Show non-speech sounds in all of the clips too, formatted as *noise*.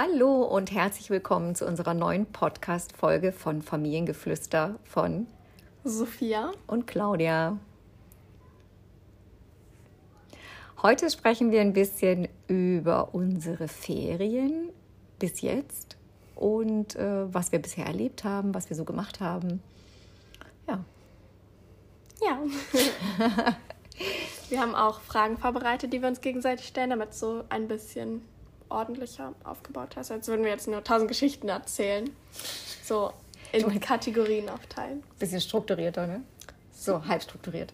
Hallo und herzlich willkommen zu unserer neuen Podcast-Folge von Familiengeflüster von Sophia und Claudia. Heute sprechen wir ein bisschen über unsere Ferien bis jetzt und äh, was wir bisher erlebt haben, was wir so gemacht haben. Ja. Ja. *laughs* wir haben auch Fragen vorbereitet, die wir uns gegenseitig stellen, damit es so ein bisschen ordentlicher aufgebaut hast, als würden wir jetzt nur tausend Geschichten erzählen. So in Kategorien aufteilen. Bisschen strukturierter, ne? So halb strukturiert.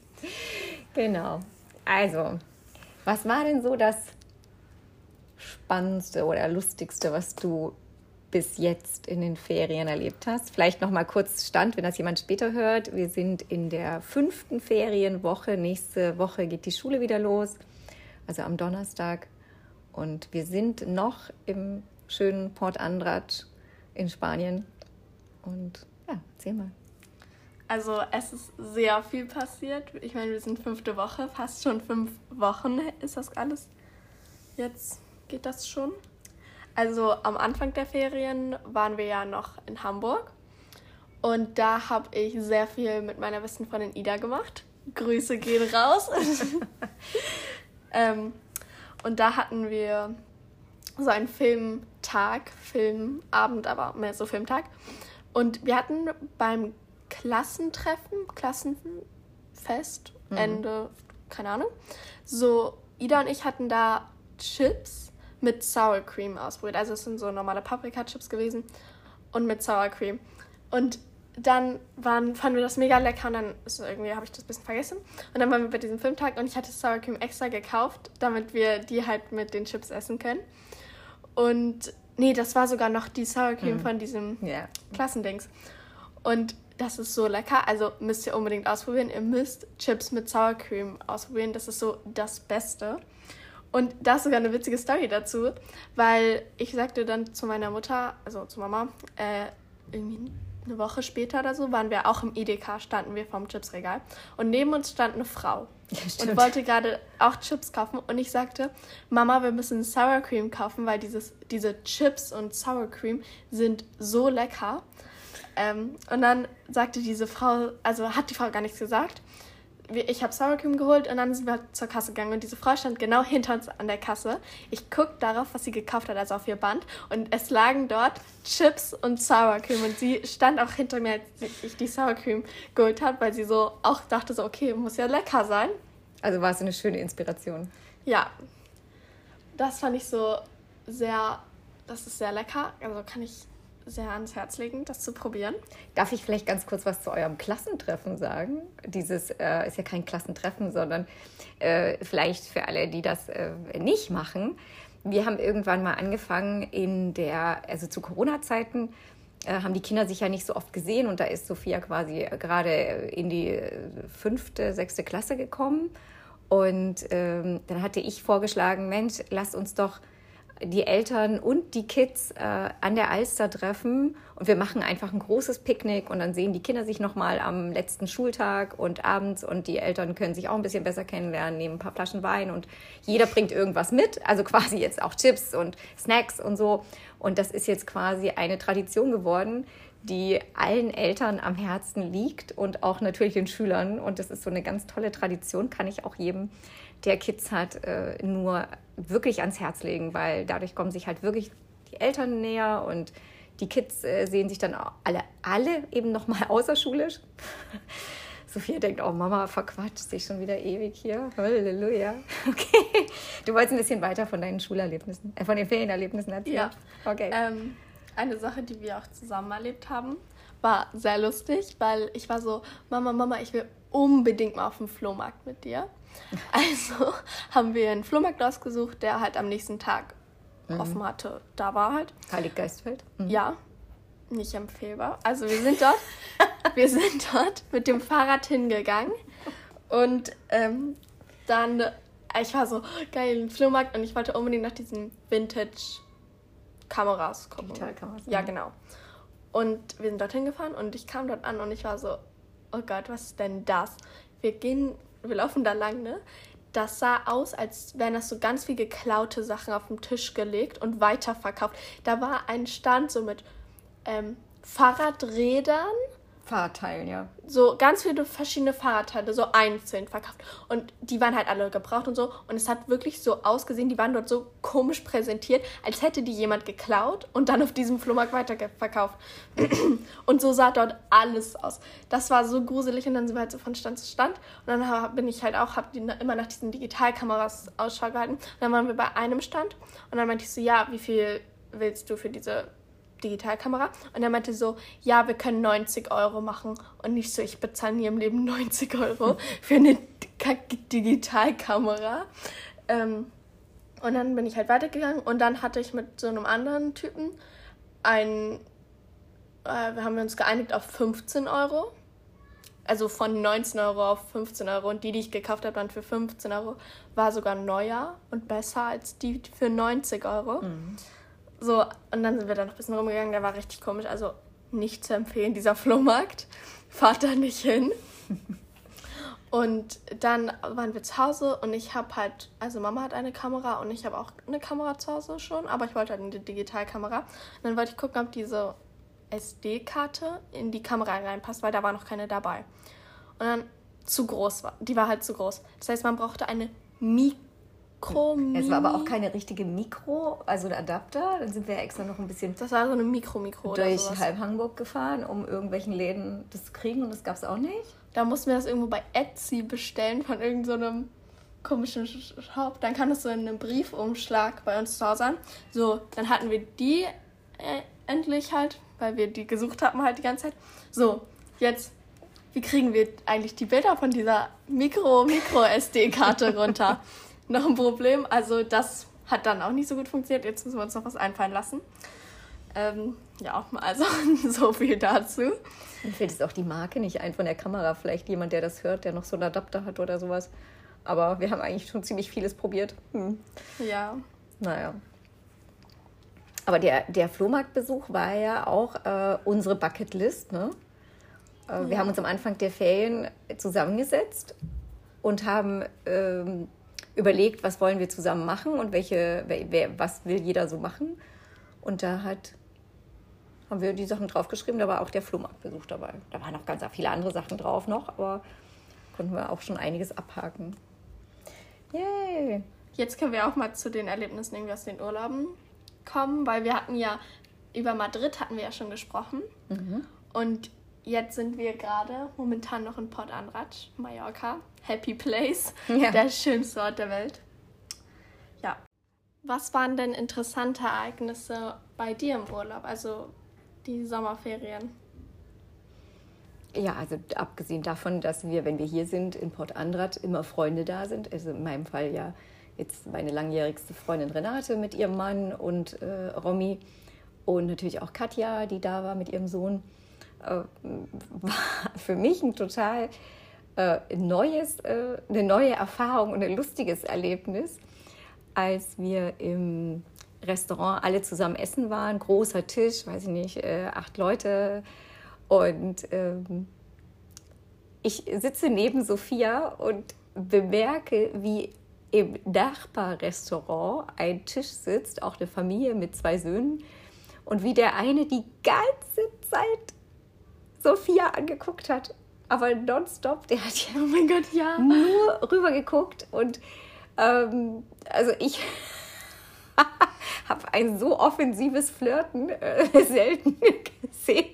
*laughs* genau. Also, was war denn so das Spannendste oder Lustigste, was du bis jetzt in den Ferien erlebt hast? Vielleicht noch mal kurz Stand, wenn das jemand später hört. Wir sind in der fünften Ferienwoche. Nächste Woche geht die Schule wieder los, also am Donnerstag. Und wir sind noch im schönen Port Andrat in Spanien. Und ja, erzähl mal. Also es ist sehr viel passiert. Ich meine, wir sind fünfte Woche, fast schon fünf Wochen ist das alles. Jetzt geht das schon. Also am Anfang der Ferien waren wir ja noch in Hamburg. Und da habe ich sehr viel mit meiner besten Freundin Ida gemacht. Grüße gehen raus. *laughs* ähm, und da hatten wir so einen Filmtag, Filmabend, aber mehr so Filmtag. Und wir hatten beim Klassentreffen, Klassenfest, mhm. Ende, keine Ahnung, so Ida und ich hatten da Chips mit Sour Cream ausprobiert. Also es sind so normale Paprika-Chips gewesen und mit Sour Cream. Und dann waren, fanden wir das mega lecker und dann ist irgendwie habe ich das ein bisschen vergessen. Und dann waren wir bei diesem Filmtag und ich hatte Sour Cream extra gekauft, damit wir die halt mit den Chips essen können. Und nee, das war sogar noch die Sour Cream mhm. von diesem yeah. Klassendings. Und das ist so lecker. Also müsst ihr unbedingt ausprobieren. Ihr müsst Chips mit Sour Cream ausprobieren. Das ist so das Beste. Und da ist sogar eine witzige Story dazu, weil ich sagte dann zu meiner Mutter, also zu Mama, äh, irgendwie eine Woche später oder so, waren wir auch im EDK, standen wir vorm Chipsregal. Und neben uns stand eine Frau ja, und wollte gerade auch Chips kaufen. Und ich sagte, Mama, wir müssen Sour Cream kaufen, weil dieses, diese Chips und Sour Cream sind so lecker. Ähm, und dann sagte diese Frau, also hat die Frau gar nichts gesagt ich habe Sour Cream geholt und dann sind wir zur Kasse gegangen und diese Frau stand genau hinter uns an der Kasse. Ich guck darauf, was sie gekauft hat, also auf ihr Band und es lagen dort Chips und Sour Cream und sie stand auch hinter mir, als ich die Sour Cream geholt habe, weil sie so auch dachte so, okay, muss ja lecker sein. Also war es eine schöne Inspiration. Ja, das fand ich so sehr, das ist sehr lecker, also kann ich sehr ans Herz legen, das zu probieren. Darf ich vielleicht ganz kurz was zu eurem Klassentreffen sagen? Dieses äh, ist ja kein Klassentreffen, sondern äh, vielleicht für alle, die das äh, nicht machen. Wir haben irgendwann mal angefangen in der, also zu Corona-Zeiten, äh, haben die Kinder sich ja nicht so oft gesehen und da ist Sophia quasi gerade in die fünfte, sechste Klasse gekommen. Und ähm, dann hatte ich vorgeschlagen, Mensch, lasst uns doch die Eltern und die Kids äh, an der Alster treffen und wir machen einfach ein großes Picknick und dann sehen die Kinder sich nochmal am letzten Schultag und abends und die Eltern können sich auch ein bisschen besser kennenlernen, nehmen ein paar Flaschen Wein und jeder bringt irgendwas mit, also quasi jetzt auch Chips und Snacks und so. Und das ist jetzt quasi eine Tradition geworden, die allen Eltern am Herzen liegt und auch natürlich den Schülern. Und das ist so eine ganz tolle Tradition, kann ich auch jedem der Kids hat, äh, nur wirklich ans Herz legen, weil dadurch kommen sich halt wirklich die Eltern näher und die Kids äh, sehen sich dann alle, alle eben nochmal *laughs* außerschulisch. *laughs* Sophia denkt, oh Mama, verquatscht sich schon wieder ewig hier. Halleluja. *laughs* Okay. Du wolltest ein bisschen weiter von deinen Schulerlebnissen, äh, von den Ferienerlebnissen erzählen. Ja. Okay. Ähm, eine Sache, die wir auch zusammen erlebt haben, war sehr lustig, weil ich war so, Mama, Mama, ich will unbedingt mal auf den Flohmarkt mit dir. *laughs* Also haben wir einen Flohmarkt ausgesucht, der halt am nächsten Tag mhm. offen hatte. Da war halt. Heilig Geistfeld? Mhm. Ja, nicht empfehlbar. Also wir sind dort, *laughs* wir sind dort mit dem Fahrrad hingegangen und ähm, dann, ich war so geil im Flohmarkt und ich wollte unbedingt nach diesen Vintage-Kameras gucken. Digitalkameras. Ja, genau. Und wir sind dorthin gefahren und ich kam dort an und ich war so, oh Gott, was ist denn das? Wir gehen wir laufen da lang, ne? das sah aus, als wären das so ganz viel geklaute Sachen auf den Tisch gelegt und weiterverkauft. Da war ein Stand so mit ähm, Fahrradrädern. Fahrradteilen, ja. So ganz viele verschiedene Fahrradteile, so einzeln verkauft. Und die waren halt alle gebraucht und so. Und es hat wirklich so ausgesehen, die waren dort so komisch präsentiert, als hätte die jemand geklaut und dann auf diesem Flohmarkt weiterverkauft. *clears throat* und so sah dort alles aus. Das war so gruselig und dann sind wir halt so von Stand zu Stand. Und dann bin ich halt auch, habe immer nach diesen Digitalkameras Ausschau gehalten. Und dann waren wir bei einem Stand und dann meinte ich so, ja, wie viel willst du für diese Digitalkamera. Und er meinte so, ja, wir können 90 Euro machen. Und nicht so, ich bezahle nie im Leben 90 Euro *laughs* für eine Digitalkamera. Ähm, und dann bin ich halt weitergegangen und dann hatte ich mit so einem anderen Typen ein, äh, wir haben uns geeinigt auf 15 Euro. Also von 19 Euro auf 15 Euro. Und die, die ich gekauft habe, dann für 15 Euro, war sogar neuer und besser als die für 90 Euro. Mhm. So, und dann sind wir da noch ein bisschen rumgegangen, der war richtig komisch. Also nicht zu empfehlen, dieser Flohmarkt. *laughs* Fahrt da nicht hin. *laughs* Und dann waren wir zu Hause und ich habe halt, also Mama hat eine Kamera und ich habe auch eine Kamera zu Hause schon, aber ich wollte halt eine Digitalkamera. Und dann wollte ich gucken, ob diese SD-Karte in die Kamera reinpasst, weil da war noch keine dabei. Und dann zu groß war, die war halt zu groß. Das heißt, man brauchte eine Mikro Mikro. Es war aber auch keine richtige Mikro, also ein Adapter. Dann sind wir extra noch ein bisschen. Das war so eine Mikro-Mikro. Durch halb Hamburg gefahren, um irgendwelchen Läden das zu kriegen und das gab es auch nicht. Da mussten wir das irgendwo bei Etsy bestellen von irgendeinem so komischen Shop. Dann kam das so in einem Briefumschlag bei uns zu Hause an. So, dann hatten wir die äh, endlich halt, weil wir die gesucht hatten halt die ganze Zeit. So, jetzt wie kriegen wir eigentlich die Bilder von dieser Mikro-Mikro-SD-Karte runter? *laughs* noch ein Problem. Also das hat dann auch nicht so gut funktioniert. Jetzt müssen wir uns noch was einfallen lassen. Ähm, ja, also *laughs* so viel dazu. Mir fällt jetzt auch die Marke nicht ein von der Kamera. Vielleicht jemand, der das hört, der noch so einen Adapter hat oder sowas. Aber wir haben eigentlich schon ziemlich vieles probiert. Hm. Ja. Naja. Aber der, der Flohmarktbesuch war ja auch äh, unsere Bucketlist. Ne? Äh, ja. Wir haben uns am Anfang der Ferien zusammengesetzt und haben ähm, überlegt, was wollen wir zusammen machen und welche, wer, was will jeder so machen. Und da hat, haben wir die Sachen draufgeschrieben, da war auch der Flohmarktbesuch dabei. Da waren noch ganz viele andere Sachen drauf noch, aber konnten wir auch schon einiges abhaken. Yay! Jetzt können wir auch mal zu den Erlebnissen irgendwie aus den Urlauben kommen, weil wir hatten ja über Madrid hatten wir ja schon gesprochen. Mhm. Und jetzt sind wir gerade momentan noch in Port Anrat, Mallorca. Happy Place, ja. der schönste Ort der Welt. Ja. Was waren denn interessante Ereignisse bei dir im Urlaub, also die Sommerferien? Ja, also abgesehen davon, dass wir, wenn wir hier sind, in Port Andrat immer Freunde da sind. Also in meinem Fall ja jetzt meine langjährigste Freundin Renate mit ihrem Mann und äh, Romy und natürlich auch Katja, die da war mit ihrem Sohn, *laughs* war für mich ein total äh, neues, äh, eine neue Erfahrung und ein lustiges Erlebnis, als wir im Restaurant alle zusammen essen waren, großer Tisch, weiß ich nicht, äh, acht Leute. Und ähm, ich sitze neben Sophia und bemerke, wie im Nachbarrestaurant ein Tisch sitzt, auch eine Familie mit zwei Söhnen, und wie der eine die ganze Zeit Sophia angeguckt hat aber nonstop, der hat ja, oh mein Gott, ja. nur rüber geguckt und ähm, also ich *laughs* habe ein so offensives Flirten äh, *laughs* selten gesehen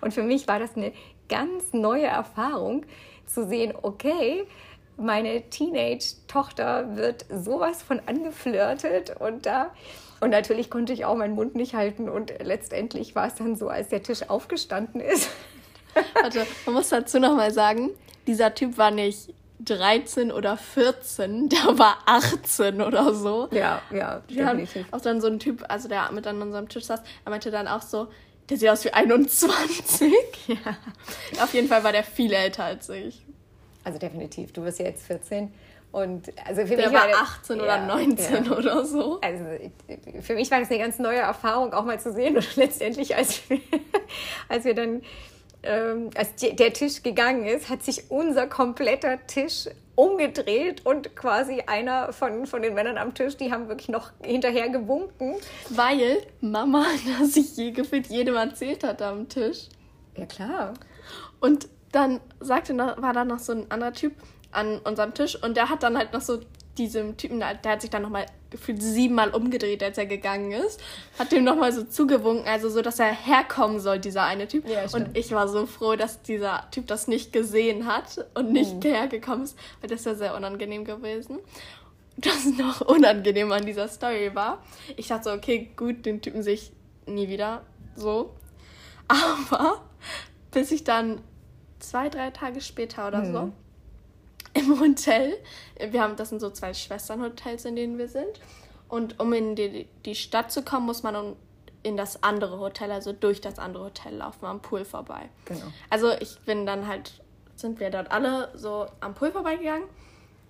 und für mich war das eine ganz neue Erfahrung zu sehen, okay, meine Teenage-Tochter wird sowas von angeflirtet und da und natürlich konnte ich auch meinen Mund nicht halten und letztendlich war es dann so, als der Tisch aufgestanden ist, *laughs* Warte, man muss dazu nochmal sagen, dieser Typ war nicht 13 oder 14, der war 18 oder so. Ja, ja, definitiv. Auch dann so ein Typ, also der mit an unserem Tisch saß, er meinte dann auch so, der sieht aus wie 21. *laughs* Ja. Auf jeden Fall war der viel älter als ich. Also definitiv, du bist ja jetzt 14. Und also für der mich war, war 18 ja, oder 19 ja. oder so. Also für mich war das eine ganz neue Erfahrung, auch mal zu sehen. *laughs* Und letztendlich, als wir, als wir dann ähm, als der Tisch gegangen ist, hat sich unser kompletter Tisch umgedreht und quasi einer von, von den Männern am Tisch, die haben wirklich noch hinterher gewunken. Weil Mama *laughs* das sich je gefühlt jedem erzählt hat am Tisch. Ja, klar. Und dann sagte war da noch so ein anderer Typ an unserem Tisch und der hat dann halt noch so diesem Typen, der hat sich dann nochmal gefühlt siebenmal umgedreht, als er gegangen ist, hat dem nochmal so zugewunken, also so, dass er herkommen soll, dieser eine Typ. Ja, und ich war so froh, dass dieser Typ das nicht gesehen hat und nicht mhm. hergekommen ist, weil das wäre sehr unangenehm gewesen. Das noch unangenehm an dieser Story war. Ich dachte so, okay, gut, den Typen sehe ich nie wieder so. Aber bis ich dann zwei, drei Tage später oder mhm. so im Hotel. Wir haben, das sind so zwei Schwesternhotels, in denen wir sind. Und um in die, die Stadt zu kommen, muss man in das andere Hotel, also durch das andere Hotel laufen, am Pool vorbei. Genau. Also ich bin dann halt, sind wir dort alle so am Pool vorbeigegangen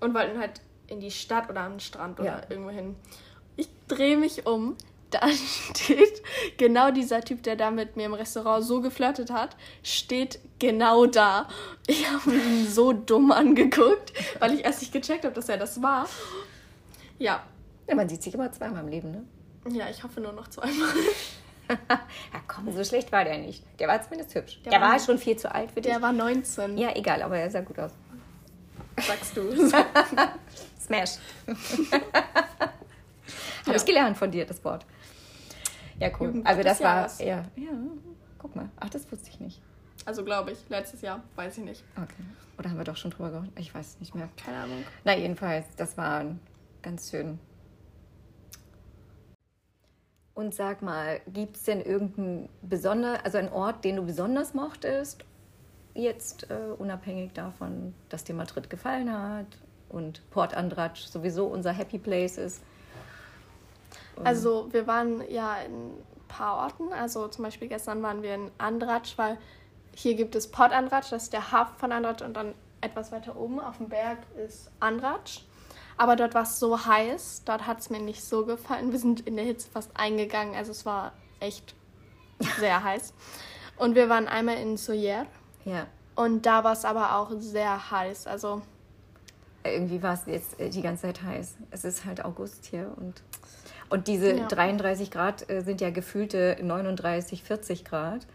und wollten halt in die Stadt oder am Strand oder ja. irgendwo hin. Ich drehe mich um, da *laughs* steht genau dieser Typ, der da mit mir im Restaurant so geflirtet hat, steht genau da. Ich habe ihn so dumm angeguckt, weil ich erst nicht gecheckt habe, dass er das war. Ja. Ja, man sieht sich immer zweimal im Leben, ne? Ja, ich hoffe nur noch zweimal. *laughs* ja, komm, so schlecht war der nicht. Der war zumindest hübsch. Der, der war, war schon viel zu alt für dich. Der war 19. Ja, egal, aber er sah gut aus. Sagst du. *laughs* Smash. Habe ja. ich gelernt von dir, das Wort. Ja, cool. Jugend also das war, ja, ja, guck mal. Ach, das wusste ich nicht. Also glaube ich, letztes Jahr, weiß ich nicht. Okay. Oder haben wir doch schon drüber gesprochen? Ich weiß es nicht mehr. Keine Ahnung. Na, jedenfalls, das war ganz schön. Und sag mal, gibt es denn irgendeinen besonderen, also einen Ort, den du besonders mochtest? Jetzt äh, unabhängig davon, dass dir Madrid gefallen hat und Port Andratsch sowieso unser Happy Place ist. Also wir waren ja in ein paar Orten. Also zum Beispiel gestern waren wir in Andratsch, weil hier gibt es Port Andratsch, das ist der Hafen von Andratsch und dann etwas weiter oben auf dem Berg ist Andratsch. Aber dort war es so heiß, dort hat es mir nicht so gefallen. Wir sind in der Hitze fast eingegangen, also es war echt sehr heiß. Und wir waren einmal in Soyer. Ja. Und da war es aber auch sehr heiß. Also irgendwie war es jetzt äh, die ganze Zeit heiß. Es ist halt August hier und und diese ja. 33 Grad äh, sind ja gefühlte 39, 40 Grad.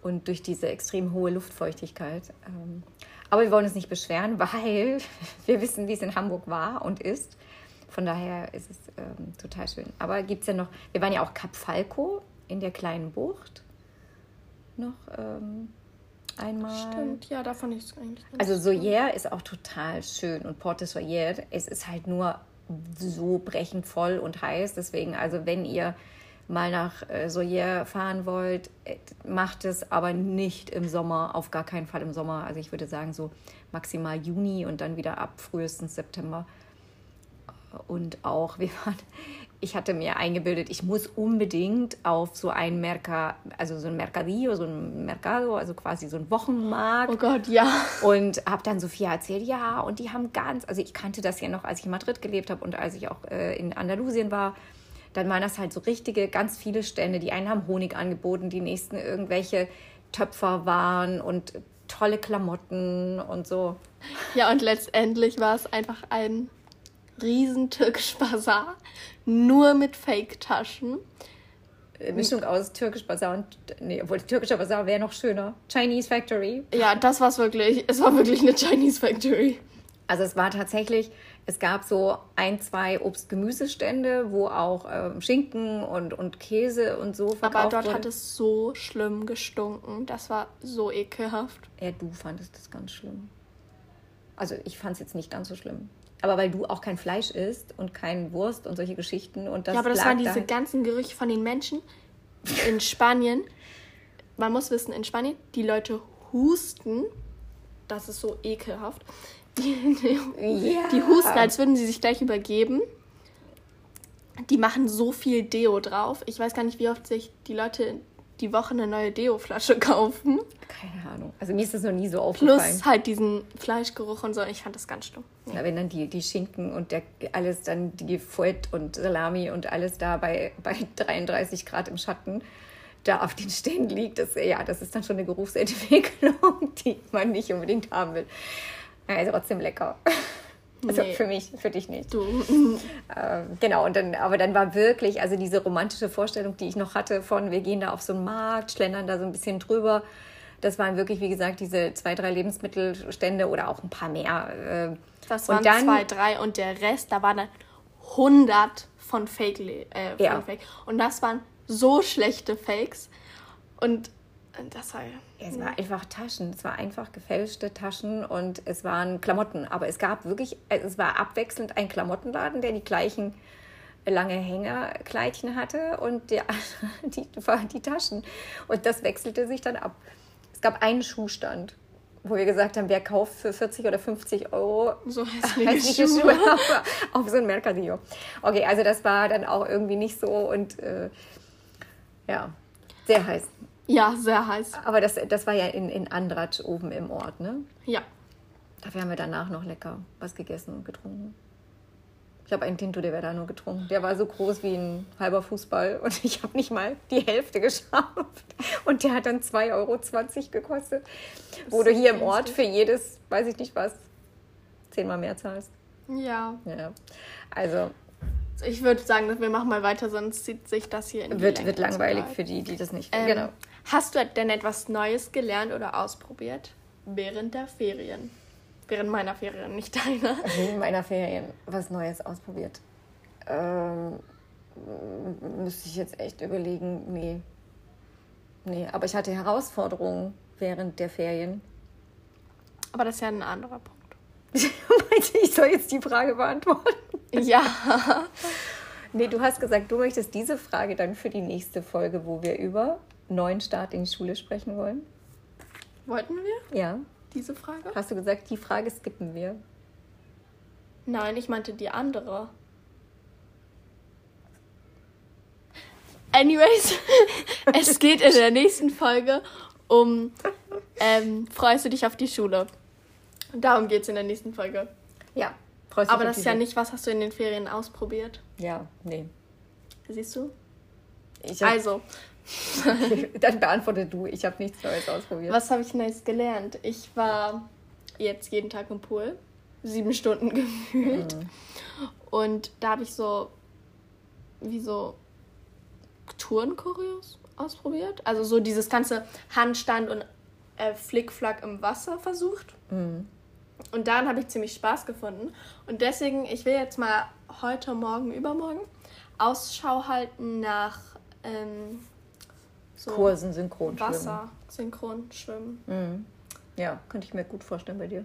Und durch diese extrem hohe Luftfeuchtigkeit. Ähm, aber wir wollen uns nicht beschweren, *laughs* weil wir wissen, wie es in Hamburg war und ist. Von daher ist es ähm, total schön. Aber gibt es ja noch, wir waren ja auch Kap Falco in der kleinen Bucht. Noch ähm, einmal. Stimmt, ja, davon ist eigentlich. Also Soyer ist auch total schön und Porte Soyer, es ist halt nur so brechend voll und heiß. Deswegen, also wenn ihr mal nach äh, Soyer fahren wollt, äh, macht es aber nicht im Sommer, auf gar keinen Fall im Sommer. Also ich würde sagen so maximal Juni und dann wieder ab frühestens September. Und auch, *laughs* wir waren, ich hatte mir eingebildet, ich muss unbedingt auf so ein Merca, also so ein Mercadillo, so ein Mercado, also quasi so ein Wochenmarkt. Oh Gott, ja. Und habe dann Sophia erzählt, ja, und die haben ganz, also ich kannte das ja noch, als ich in Madrid gelebt habe und als ich auch äh, in Andalusien war. Dann waren das halt so richtige, ganz viele Stände. Die einen haben Honig angeboten, die nächsten irgendwelche Töpfer waren und tolle Klamotten und so. Ja, und letztendlich war es einfach ein riesen türkisch Bazar, nur mit Fake-Taschen. Äh, Mischung aus türkisch Bazar und, nee, obwohl türkischer Bazar wäre noch schöner. Chinese Factory. Ja, das war es wirklich. Es war wirklich eine Chinese Factory. Also es war tatsächlich, es gab so ein, zwei Obst-Gemüsestände, wo auch ähm, Schinken und, und Käse und so verkauft Aber dort wurde. hat es so schlimm gestunken. Das war so ekelhaft. Ja, du fandest das ganz schlimm. Also ich fand es jetzt nicht ganz so schlimm. Aber weil du auch kein Fleisch isst und kein Wurst und solche Geschichten und das Ja, aber das waren diese da ganzen Gerüche von den Menschen in Spanien. Man muss wissen, in Spanien, die Leute husten. Das ist so ekelhaft. Die, die, ja. die husten, als würden sie sich gleich übergeben. Die machen so viel Deo drauf. Ich weiß gar nicht, wie oft sich die Leute die Woche eine neue Deo-Flasche kaufen. Keine Ahnung. Also mir ist das noch nie so aufgefallen. Plus halt diesen Fleischgeruch und so. Ich fand das ganz stumm. Nee. Ja, wenn dann die, die Schinken und der, alles dann die Fouette und Salami und alles da bei, bei 33 Grad im Schatten da auf den Ständen liegt, das, ja, das ist dann schon eine Geruchsentwicklung, *laughs* die man nicht unbedingt haben will. Ja, ist trotzdem lecker. Also Nee. für mich, für dich nicht. Du. *laughs* Ähm, genau, und dann, aber dann war wirklich, also diese romantische Vorstellung, die ich noch hatte von, wir gehen da auf so einen Markt, schlendern da so ein bisschen drüber. Das waren wirklich, wie gesagt, diese zwei, drei Lebensmittelstände oder auch ein paar mehr. äh, Das Und waren dann- zwei, drei und der Rest, da waren dann 100 von Fake, äh, von Ja. Fake. Und das waren so schlechte Fakes. Und das war Es war einfach Taschen, es war einfach gefälschte Taschen und es waren Klamotten. Aber es gab wirklich, also es war abwechselnd ein Klamottenladen, der die gleichen lange Hängerkleidchen hatte und der, *laughs* die, die Taschen. Und das wechselte sich dann ab. Es gab einen Schuhstand, wo wir gesagt haben, wer kauft für 40 oder 50 Euro so *laughs* hässliche, hässliche Schuhe. Schuhe auf, *laughs* auf so ein Mercadillo. Okay, also das war dann auch irgendwie nicht so und äh, ja, sehr heiß. Ja, sehr heiß. Aber das, das war ja in, in Andratsch oben im Ort, ne? Ja. Dafür haben wir danach noch lecker was gegessen und getrunken. Ich habe einen Tinto de Verano getrunken. Der war so groß wie ein halber Fußball und *laughs* ich habe nicht mal die Hälfte geschafft. Und der hat dann 2,20 Euro gekostet. Wo du hier im Ort für jedes, weiß ich nicht was, zehnmal mehr zahlst. Ja. Ja. Also Ich würde sagen, wir machen mal weiter, sonst zieht sich das hier in die wird, Länge wird langweilig für die, die das nicht. Ähm, genau. Hast du denn etwas Neues gelernt oder ausprobiert während der Ferien? Während meiner Ferien, nicht deiner. *laughs* in meiner Ferien was Neues ausprobiert. Ähm, müsste ich jetzt echt überlegen, nee. Nee, aber ich hatte Herausforderungen während der Ferien. Aber das ist ja ein anderer Punkt. *laughs* Ich soll jetzt die Frage beantworten? Ja. Nee, du hast gesagt, du möchtest diese Frage dann für die nächste Folge, wo wir über neuen Start in die Schule sprechen wollen. Wollten wir Ja. diese Frage? Hast du gesagt, die Frage skippen wir? Nein, ich meinte die andere. Anyways, *laughs* es geht in der nächsten Folge um ähm, Freust du dich auf die Schule? Darum geht es in der nächsten Folge. Ja. Freust du Aber das ist ja nicht, was hast du in den Ferien ausprobiert? Ja, nee. Siehst du? Also, *laughs* dann beantworte du. Ich habe nichts Neues ausprobiert. was habe ich Neues gelernt? Ich war jetzt jeden Tag im Pool, sieben Stunden *laughs* gefühlt. Und da habe ich so, wie so Tourenchoreos ausprobiert. Also so dieses ganze Handstand und äh, Flickflack im Wasser versucht. Und daran habe ich ziemlich Spaß gefunden. Und deswegen, ich will jetzt mal heute, morgen, übermorgen Ausschau halten nach ähm, so Kursen synchron Wasser, synchron schwimmen. Mhm. Ja, könnte ich mir gut vorstellen bei dir.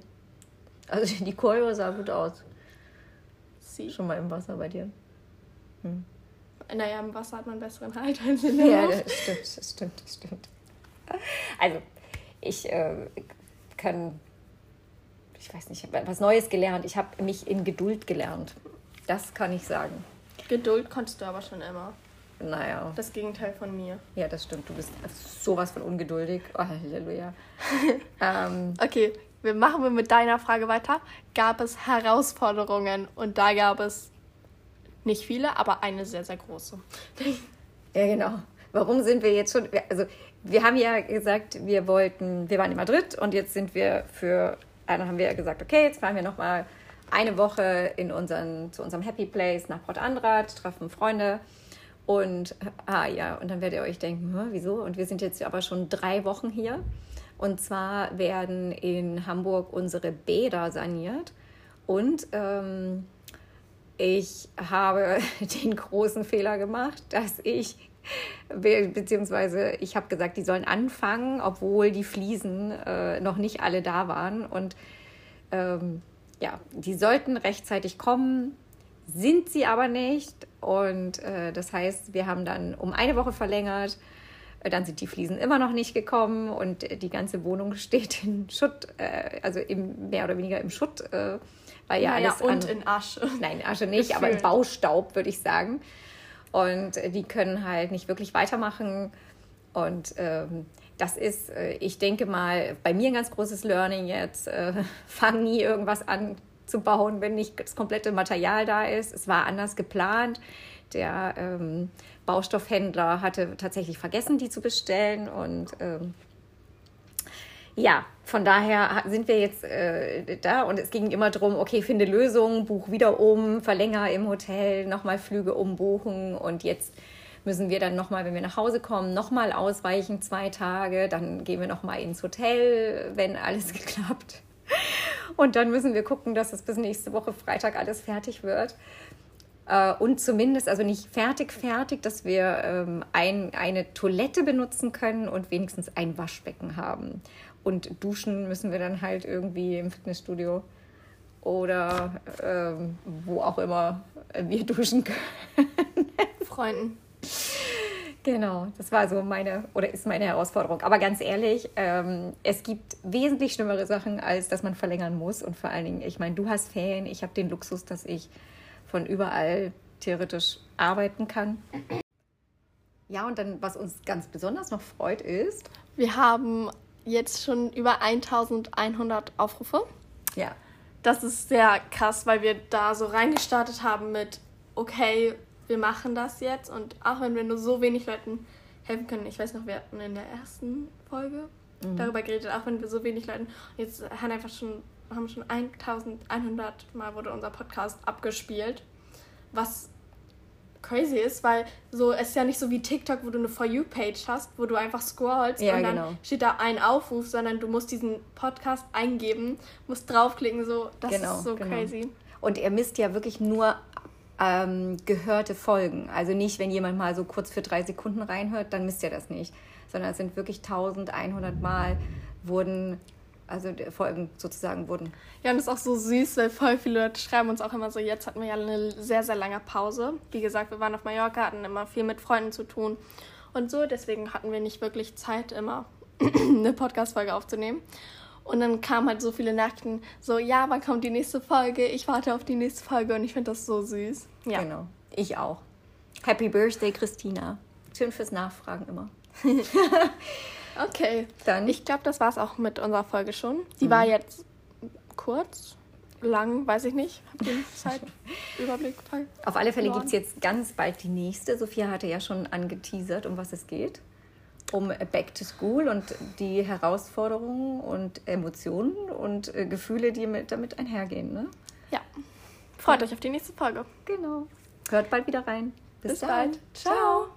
Also die Choreo sah gut aus. Sie. Schon mal im Wasser bei dir. Naja, im Wasser hat man besseren Halt als in der Ja, Luft. das stimmt, das stimmt, das stimmt. Also, ich äh, kann, ich weiß nicht, ich habe was Neues gelernt. Ich habe mich in Geduld gelernt. Das kann ich sagen. Geduld konntest du aber schon immer. Naja, Das Gegenteil von mir. ja, das stimmt. Du bist sowas von ungeduldig. Oh, Halleluja. *laughs* ähm, Okay, wir machen wir mit deiner Frage weiter. Gab es Herausforderungen? Und da gab es nicht viele, aber eine sehr, sehr große. *laughs* Ja, genau. Warum sind wir jetzt schon? Also, wir haben ja gesagt, wir wollten, wir waren in Madrid und jetzt sind wir für, dann haben wir gesagt, okay, jetzt fahren wir nochmal eine Woche in unseren, zu unserem Happy Place nach Port Andrat, treffen Freunde und, ah ja, und dann werdet ihr euch denken, "Hä, wieso? Und wir sind jetzt aber schon drei Wochen hier. Und zwar werden in Hamburg unsere Bäder saniert und ähm, ich habe *laughs* den großen Fehler gemacht, dass ich, be beziehungsweise ich habe gesagt, die sollen anfangen, obwohl die Fliesen äh, noch nicht alle da waren. Und ähm, ja, die sollten rechtzeitig kommen, sind sie aber nicht. Und äh, das heißt, wir haben dann um eine Woche verlängert. Äh, Dann sind die Fliesen immer noch nicht gekommen und äh, die ganze Wohnung *laughs* steht in Schutt, äh, also im, mehr oder weniger im Schutt, äh, weil ja Naja, alles und an, in Asche. *laughs* Nein, Asche nicht, aber im. Baustaub, würde ich sagen. Und äh, die können halt nicht wirklich weitermachen. Und ähm, das ist, ich denke mal, bei mir ein ganz großes Learning jetzt. *laughs* Fang nie irgendwas an bauen, wenn nicht das komplette Material da ist. Es war anders geplant. Der ähm, Baustoffhändler hatte tatsächlich vergessen, die zu bestellen. Und ähm, ja, von daher sind wir jetzt äh, da und es ging immer darum, okay, finde Lösungen, buch wieder um, verlänger im Hotel, nochmal Flüge umbuchen und jetzt müssen wir dann nochmal, wenn wir nach Hause kommen, nochmal ausweichen, zwei Tage, dann gehen wir nochmal ins Hotel, wenn alles *laughs* geklappt. Und dann müssen wir gucken, dass es bis nächste Woche Freitag alles fertig wird. Äh, und zumindest, also nicht fertig, fertig, dass wir ähm, ein, eine Toilette benutzen können und wenigstens ein Waschbecken haben. Und duschen müssen wir dann halt irgendwie im Fitnessstudio oder ähm, wo auch immer wir *laughs* duschen können. Freunden. Genau, das war so meine oder ist meine Herausforderung. Aber ganz ehrlich, ähm, es gibt wesentlich schlimmere Sachen, als dass man verlängern muss. Und vor allen Dingen, ich meine, du hast Ferien, ich habe den Luxus, dass ich von überall theoretisch arbeiten kann. Ja, und dann, was uns ganz besonders noch freut, ist. Wir haben jetzt schon über 1100 Aufrufe. Ja. Das ist sehr krass, weil wir da so reingestartet haben mit, okay, wir machen das jetzt und auch wenn wir nur so wenig Leuten helfen können, ich weiß noch, wir hatten in der ersten Folge mhm. darüber geredet, auch wenn wir so wenig Leuten, jetzt haben einfach schon, haben schon 1100 Mal wurde unser Podcast abgespielt, was crazy ist, weil so es ist ja nicht so wie TikTok, wo du eine For You Page hast, wo du einfach scrollst ja, und dann genau. steht da ein Aufruf, sondern du musst diesen Podcast eingeben, musst draufklicken, so das genau, ist so genau. crazy. Und ihr misst ja wirklich nur ähm, gehörte Folgen. Also nicht, wenn jemand mal so kurz für drei Sekunden reinhört, dann misst ihr das nicht. Sondern es sind wirklich 1100 Mal wurden, also Folgen sozusagen wurden. Ja, und das ist auch so süß, weil voll viele Leute schreiben uns auch immer so, jetzt hatten wir ja eine sehr, sehr lange Pause. Wie gesagt, wir waren auf Mallorca, hatten immer viel mit Freunden zu tun und so. Deswegen hatten wir nicht wirklich Zeit, immer *clears throat* eine Podcast-Folge aufzunehmen. Und dann kamen halt so viele Nachrichten, so, ja, wann kommt die nächste Folge? Ich warte auf die nächste Folge und ich finde das so süß. Ja. Genau, ich auch. Happy Birthday, Christina. Schön fürs Nachfragen immer. *laughs* okay. Dann. Ich glaube, das war es auch mit unserer Folge schon. Die mhm. war jetzt kurz, lang, weiß ich nicht. Hab den Zeitüberblick *laughs* Auf alle Fälle gibt es jetzt ganz bald die nächste. Sophia hatte ja schon angeteasert, um was es geht um Back to School und die Herausforderungen und Emotionen und äh, Gefühle, die mit, damit einhergehen. Ne? Ja. Freut ja. euch auf die nächste Folge. Genau. Hört bald wieder rein. Bis, Bis bald. Ciao.